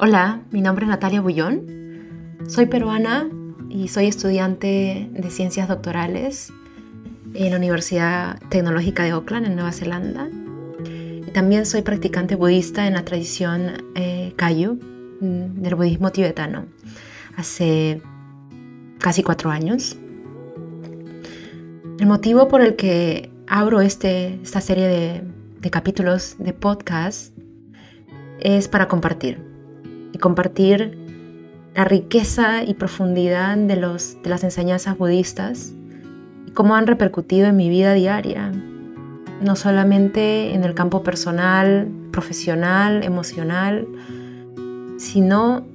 Hola, mi nombre es Natalia Bullón. Soy peruana y soy estudiante de ciencias doctorales en la Universidad Tecnológica de Auckland, en Nueva Zelanda. También soy practicante budista en la tradición eh, Kayu mm, del budismo tibetano hace casi cuatro años. El motivo por el que abro este, esta serie de, de capítulos de podcast es para compartir compartir la riqueza y profundidad de, los, de las enseñanzas budistas y cómo han repercutido en mi vida diaria, no solamente en el campo personal, profesional, emocional, sino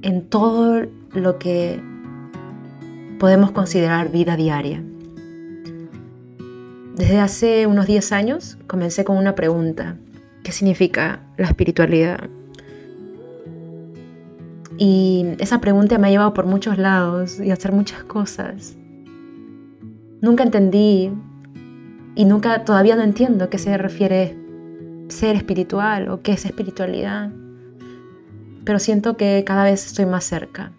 en todo lo que podemos considerar vida diaria. Desde hace unos 10 años comencé con una pregunta. ¿Qué significa la espiritualidad? Y esa pregunta me ha llevado por muchos lados y a hacer muchas cosas. Nunca entendí y nunca todavía no entiendo qué se refiere ser espiritual o qué es espiritualidad. Pero siento que cada vez estoy más cerca.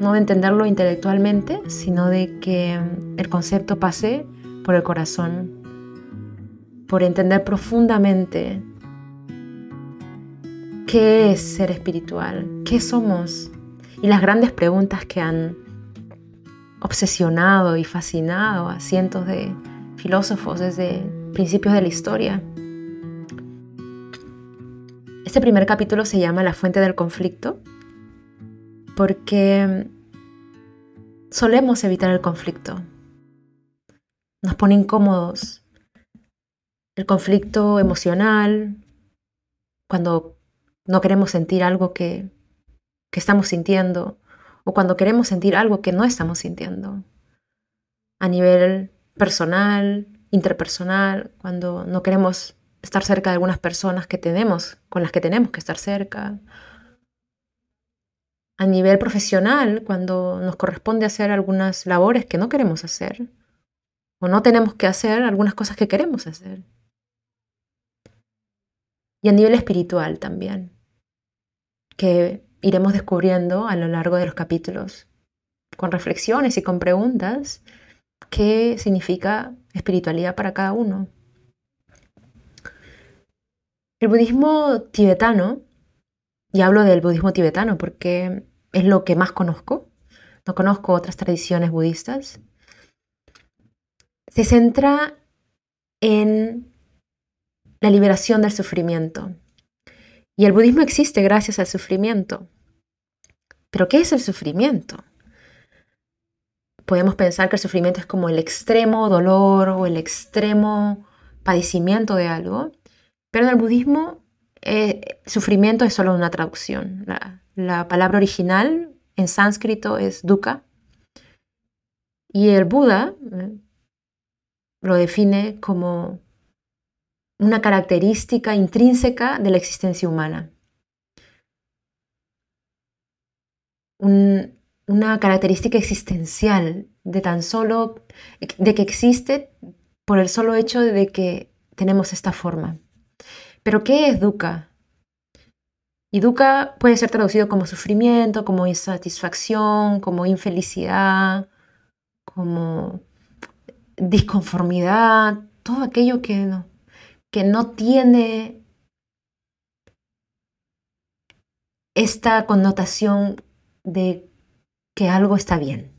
No de entenderlo intelectualmente, sino de que el concepto pase por el corazón, por entender profundamente ¿Qué es ser espiritual? ¿Qué somos? Y las grandes preguntas que han obsesionado y fascinado a cientos de filósofos desde principios de la historia. Este primer capítulo se llama La fuente del conflicto porque solemos evitar el conflicto. Nos pone incómodos. El conflicto emocional, cuando no queremos sentir algo que, que estamos sintiendo o cuando queremos sentir algo que no estamos sintiendo. A nivel personal, interpersonal, cuando no queremos estar cerca de algunas personas que tenemos, con las que tenemos que estar cerca. A nivel profesional, cuando nos corresponde hacer algunas labores que no queremos hacer, o no tenemos que hacer algunas cosas que queremos hacer y a nivel espiritual también, que iremos descubriendo a lo largo de los capítulos, con reflexiones y con preguntas, qué significa espiritualidad para cada uno. El budismo tibetano, y hablo del budismo tibetano porque es lo que más conozco, no conozco otras tradiciones budistas, se centra en la liberación del sufrimiento. Y el budismo existe gracias al sufrimiento. Pero ¿qué es el sufrimiento? Podemos pensar que el sufrimiento es como el extremo dolor o el extremo padecimiento de algo, pero en el budismo eh, sufrimiento es solo una traducción. La, la palabra original en sánscrito es dukkha y el Buda eh, lo define como una característica intrínseca de la existencia humana. una característica existencial de tan solo, de que existe por el solo hecho de que tenemos esta forma. Pero ¿qué es dukkha? Y dukkha puede ser traducido como sufrimiento, como insatisfacción, como infelicidad, como disconformidad, todo aquello que no, que no tiene esta connotación de que algo está bien.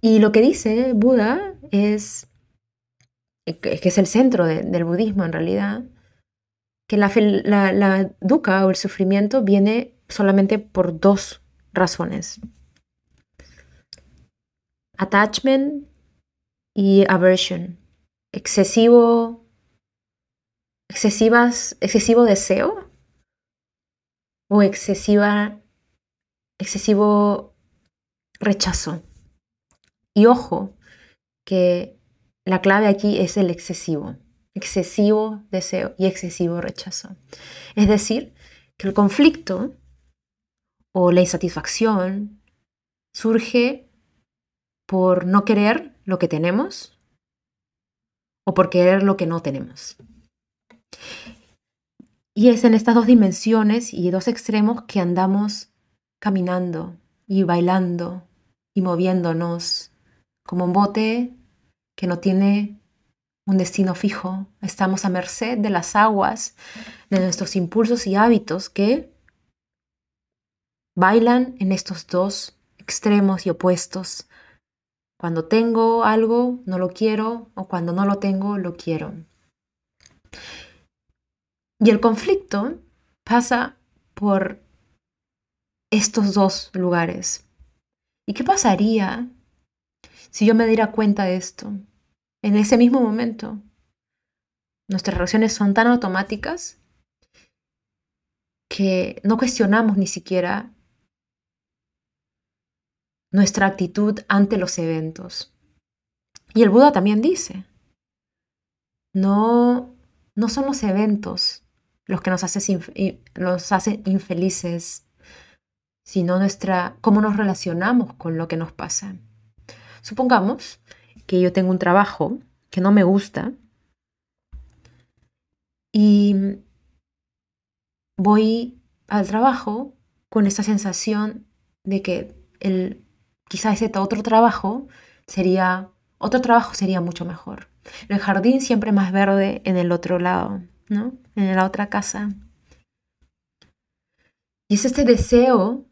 Y lo que dice Buda es, que es el centro del budismo en realidad, que la, la, la dukkha o el sufrimiento viene solamente por dos razones. Attachment y aversion, excesivo, excesivas, excesivo deseo o excesiva, excesivo rechazo. Y ojo, que la clave aquí es el excesivo, excesivo deseo y excesivo rechazo. Es decir, que el conflicto o la insatisfacción surge por no querer lo que tenemos o por querer lo que no tenemos. Y es en estas dos dimensiones y dos extremos que andamos caminando y bailando y moviéndonos como un bote que no tiene un destino fijo. Estamos a merced de las aguas, de nuestros impulsos y hábitos que bailan en estos dos extremos y opuestos. Cuando tengo algo, no lo quiero, o cuando no lo tengo, lo quiero. Y el conflicto pasa por estos dos lugares. ¿Y qué pasaría si yo me diera cuenta de esto en ese mismo momento? Nuestras reacciones son tan automáticas que no cuestionamos ni siquiera nuestra actitud ante los eventos. Y el Buda también dice, no, no son los eventos los que nos, hacen infelices, sino nuestra, cómo nos relacionamos con lo que nos pasa. Supongamos que yo tengo un trabajo que no me gusta y voy al trabajo con esta sensación de que el, quizá ese otro trabajo sería, otro trabajo sería mucho mejor. El jardín siempre más verde en el otro lado. ¿no? En la otra casa. Y es este deseo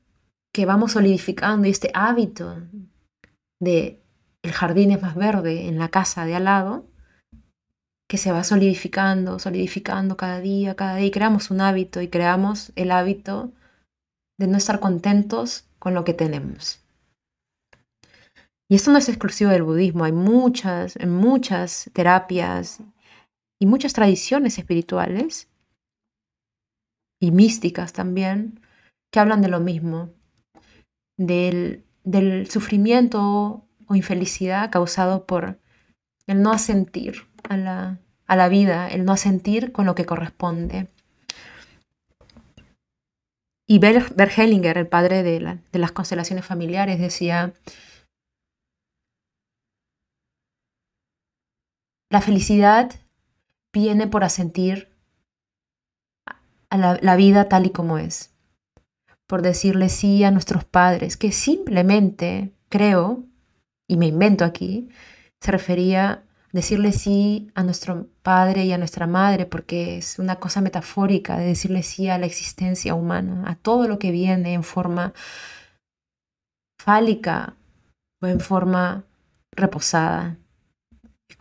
que vamos solidificando y este hábito de el jardín es más verde en la casa de al lado, que se va solidificando, solidificando cada día, cada día, y creamos un hábito y creamos el hábito de no estar contentos con lo que tenemos. Y esto no es exclusivo del budismo, hay muchas, muchas terapias y muchas tradiciones espirituales y místicas también que hablan de lo mismo, del, sufrimiento o infelicidad causado por el no asentir a la, a la vida, el no asentir con lo que corresponde. Y Bert Hellinger, el padre de las constelaciones familiares, decía, la felicidad viene por asentir a la, vida tal y como es, por decirle sí a nuestros padres, que simplemente creo, y me invento aquí, se refería decirle sí a nuestro padre y a nuestra madre, porque es una cosa metafórica de decirle sí a la existencia humana, a todo lo que viene en forma fálica o en forma reposada.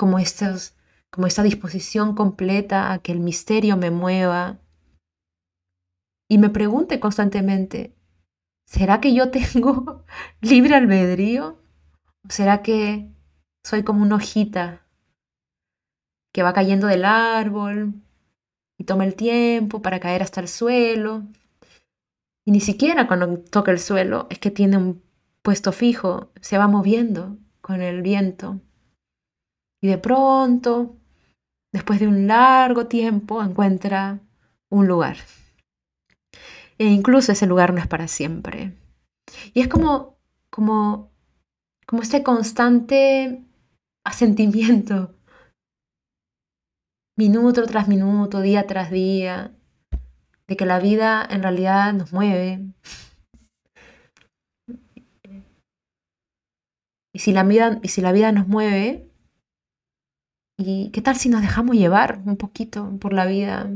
Como estos como esta disposición completa a que el misterio me mueva y me pregunte constantemente, ¿será que yo tengo libre albedrío? ¿O será que soy como una hojita que va cayendo del árbol y toma el tiempo para caer hasta el suelo? Y ni siquiera cuando toca el suelo es que tiene un puesto fijo, se va moviendo con el viento. Y de pronto después de un largo tiempo, encuentra un lugar. E incluso ese lugar no es para siempre. Y es como, como, como este constante asentimiento, minuto tras minuto, día tras día, de que la vida en realidad nos mueve. Y si la vida, y si la vida nos mueve, ¿Y qué tal si nos dejamos llevar un poquito por la vida?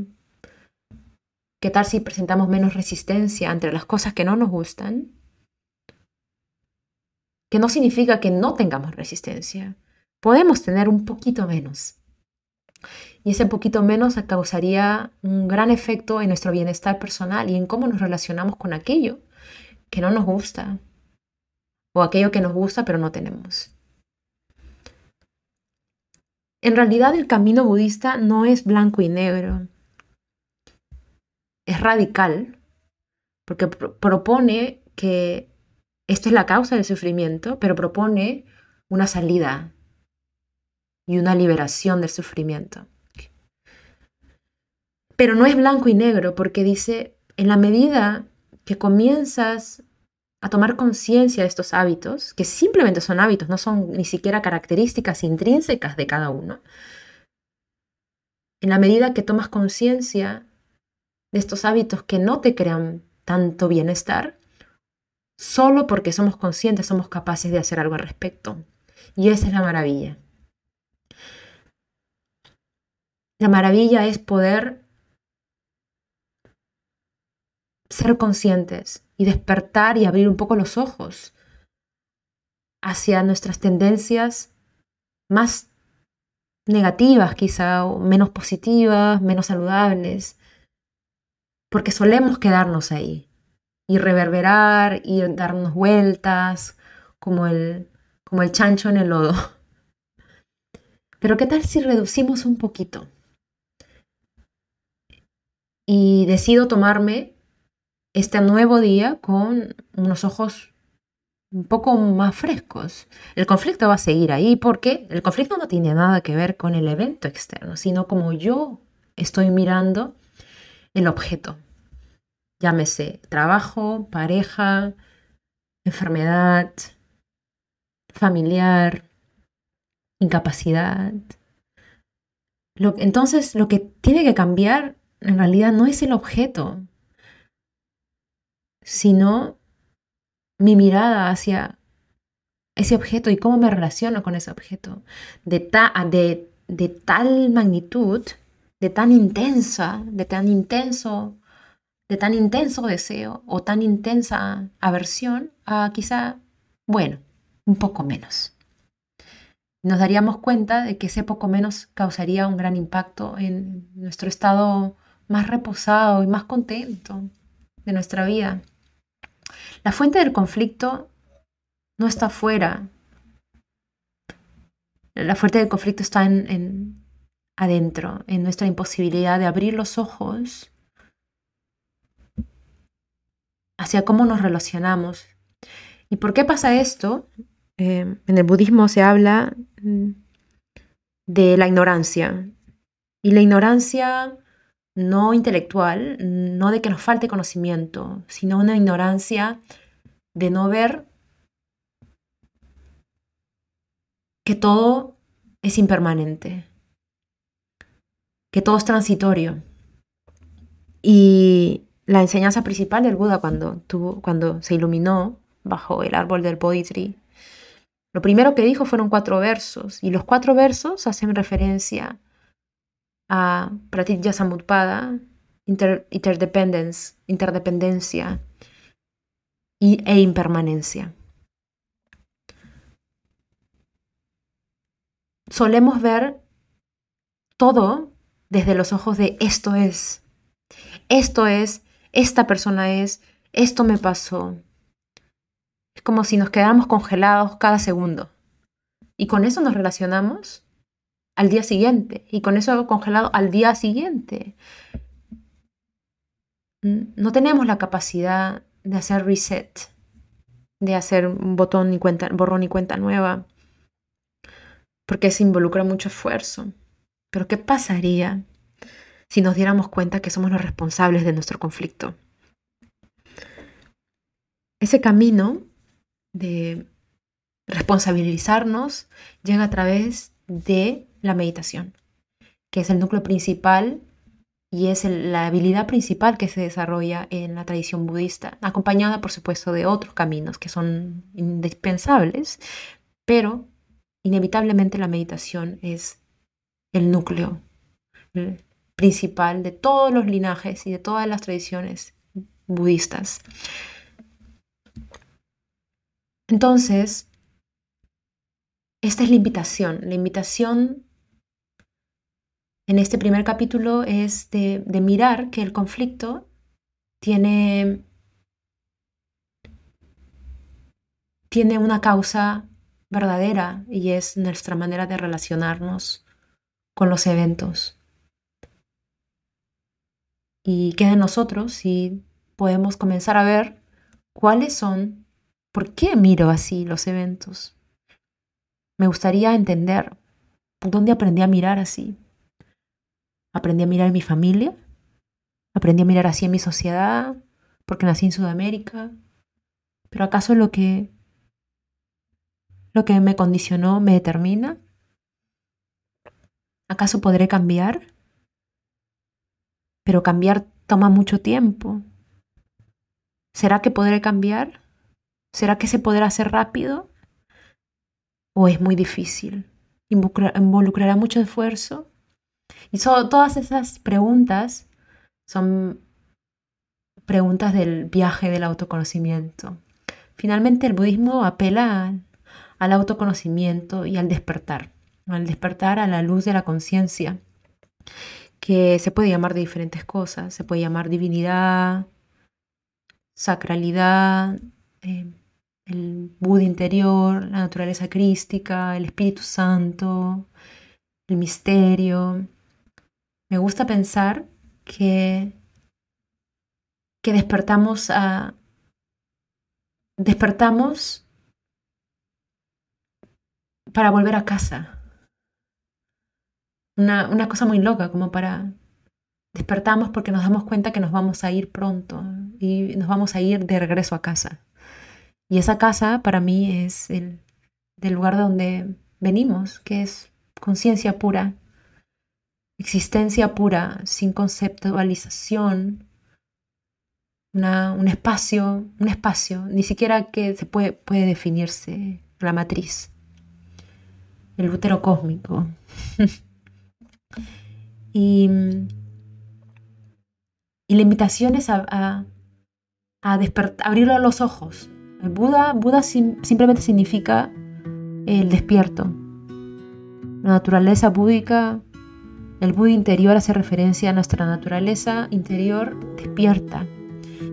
¿Qué tal si presentamos menos resistencia ante las cosas que no nos gustan? Que no significa que no tengamos resistencia. Podemos tener un poquito menos. Y ese poquito menos causaría un gran efecto en nuestro bienestar personal y en cómo nos relacionamos con aquello que no nos gusta o aquello que nos gusta pero no tenemos. En realidad el camino budista no es blanco y negro. Es radical, porque propone que esta es la causa del sufrimiento, pero propone una salida y una liberación del sufrimiento. Pero no es blanco y negro, porque dice, en la medida que comienzas a tomar conciencia de estos hábitos, que simplemente son hábitos, no son ni siquiera características intrínsecas de cada uno. En la medida que tomas conciencia de estos hábitos que no te crean tanto bienestar, solo porque somos conscientes, somos capaces de hacer algo al respecto. Y esa es la maravilla. La maravilla es poder ser conscientes y despertar y abrir un poco los ojos hacia nuestras tendencias más negativas quizá, o menos positivas, menos saludables, porque solemos quedarnos ahí y reverberar y darnos vueltas como el, como el chancho en el lodo. Pero ¿qué tal si reducimos un poquito? Y decido tomarme este nuevo día con unos ojos un poco más frescos. El conflicto va a seguir ahí porque el conflicto no tiene nada que ver con el evento externo, sino como yo estoy mirando el objeto. Llámese trabajo, pareja, enfermedad, familiar, incapacidad. entonces lo que tiene que cambiar en realidad no es el objeto, sino mi mirada hacia ese objeto y cómo me relaciono con ese objeto de, tal magnitud, de tan intensa, de tan intenso, de tan intenso deseo o tan intensa aversión a quizá, bueno, un poco menos. Nos daríamos cuenta de que ese poco menos causaría un gran impacto en nuestro estado más reposado y más contento de nuestra vida. La fuente del conflicto no está afuera. La fuente del conflicto está en, adentro, en nuestra imposibilidad de abrir los ojos hacia cómo nos relacionamos. ¿Y por qué pasa esto? Eh, en el budismo se habla de la ignorancia. Y la ignorancia no intelectual, no de que nos falte conocimiento, sino una ignorancia de no ver que todo es impermanente, que todo es transitorio. Y la enseñanza principal del Buda cuando, tuvo, cuando se iluminó bajo el árbol del Bodhi lo primero que dijo fueron cuatro versos, y los cuatro versos hacen referencia a Pratitya Samutpada, interdependence, interdependencia e impermanencia. Solemos ver todo desde los ojos de esto es, esto es, esta persona es, esto me pasó. Es como si nos quedáramos congelados cada segundo. Y con eso nos relacionamos al día siguiente y con eso congelado al día siguiente. No tenemos la capacidad de hacer reset, de hacer un botón y cuenta, borrón y cuenta nueva, porque se involucra mucho esfuerzo. Pero ¿qué pasaría si nos diéramos cuenta que somos los responsables de nuestro conflicto? Ese camino de responsabilizarnos llega a través de la meditación, que es el núcleo principal y es la habilidad principal que se desarrolla en la tradición budista, acompañada por supuesto de otros caminos que son indispensables, pero inevitablemente la meditación es el núcleo principal de todos los linajes y de todas las tradiciones budistas. Entonces, esta es la invitación, la invitación en este primer capítulo es de, mirar que el conflicto tiene, tiene una causa verdadera y es nuestra manera de relacionarnos con los eventos. Y queda nosotros si podemos comenzar a ver cuáles son, por qué miro así los eventos. Me gustaría entender dónde aprendí a mirar así. Aprendí a mirar en mi familia, aprendí a mirar así en mi sociedad, porque nací en Sudamérica. Pero ¿acaso lo que lo que me condicionó me determina? ¿Acaso podré cambiar? Pero cambiar toma mucho tiempo. ¿Será que podré cambiar? ¿Será que se podrá hacer rápido? ¿O es muy difícil? ¿Involucrará mucho esfuerzo? Y todas esas preguntas son preguntas del viaje del autoconocimiento. Finalmente el budismo apela al autoconocimiento y al despertar, al despertar a la luz de la conciencia, que se puede llamar de diferentes cosas, se puede llamar divinidad, sacralidad, eh, el Buda interior, la naturaleza crística, el Espíritu Santo, el misterio. Me gusta pensar que, que despertamos a despertamos para volver a casa. Una, una cosa muy loca, como para despertamos porque nos damos cuenta que nos vamos a ir pronto y nos vamos a ir de regreso a casa. Y esa casa para mí es el del lugar donde venimos, que es conciencia pura, existencia pura, sin conceptualización, un espacio, un espacio, ni siquiera que se puede, puede definirse la matriz, el útero cósmico. y, y, la invitación es a, a, a a los ojos. El Buda, Buda simplemente significa el despierto. La naturaleza búdica, el Buda interior hace referencia a nuestra naturaleza interior despierta,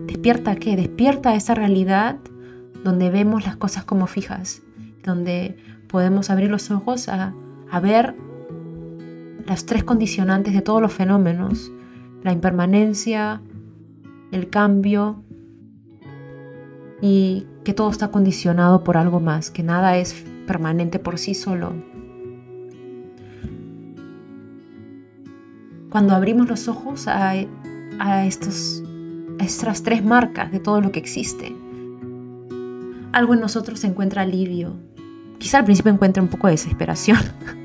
¿Despierta qué? Despierta esa realidad donde vemos las cosas como fijas, donde podemos abrir los ojos a, a ver las tres condicionantes de todos los fenómenos, la impermanencia, el cambio y que todo está condicionado por algo más, que nada es permanente por sí solo. Cuando abrimos los ojos a, estos estas tres marcas de todo lo que existe. Algo en nosotros encuentra alivio. Quizá al principio encuentre un poco de desesperación,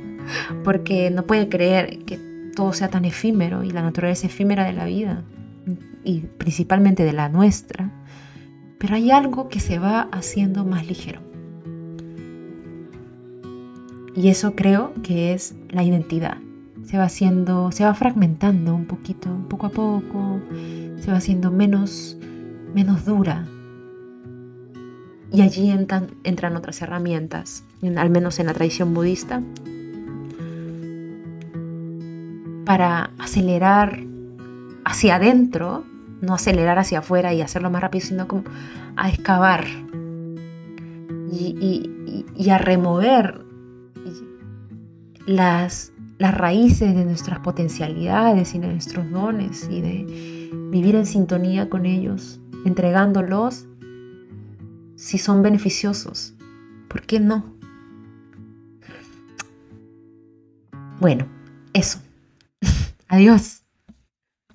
porque no puede creer que todo sea tan efímero y la naturaleza efímera de la vida, y principalmente de la nuestra. Pero hay algo que se va haciendo más ligero. Y eso creo que es la identidad. Se va haciendo, se va fragmentando un poquito, poco a poco, se va haciendo menos, menos dura. Y allí entran, otras herramientas, al menos en la tradición budista, para acelerar hacia adentro, no acelerar hacia afuera y hacerlo más rápido, sino como a excavar y a remover las, las raíces de nuestras potencialidades y de nuestros dones y de vivir en sintonía con ellos, entregándolos si son beneficiosos. ¿Por qué no? Bueno, eso. Adiós.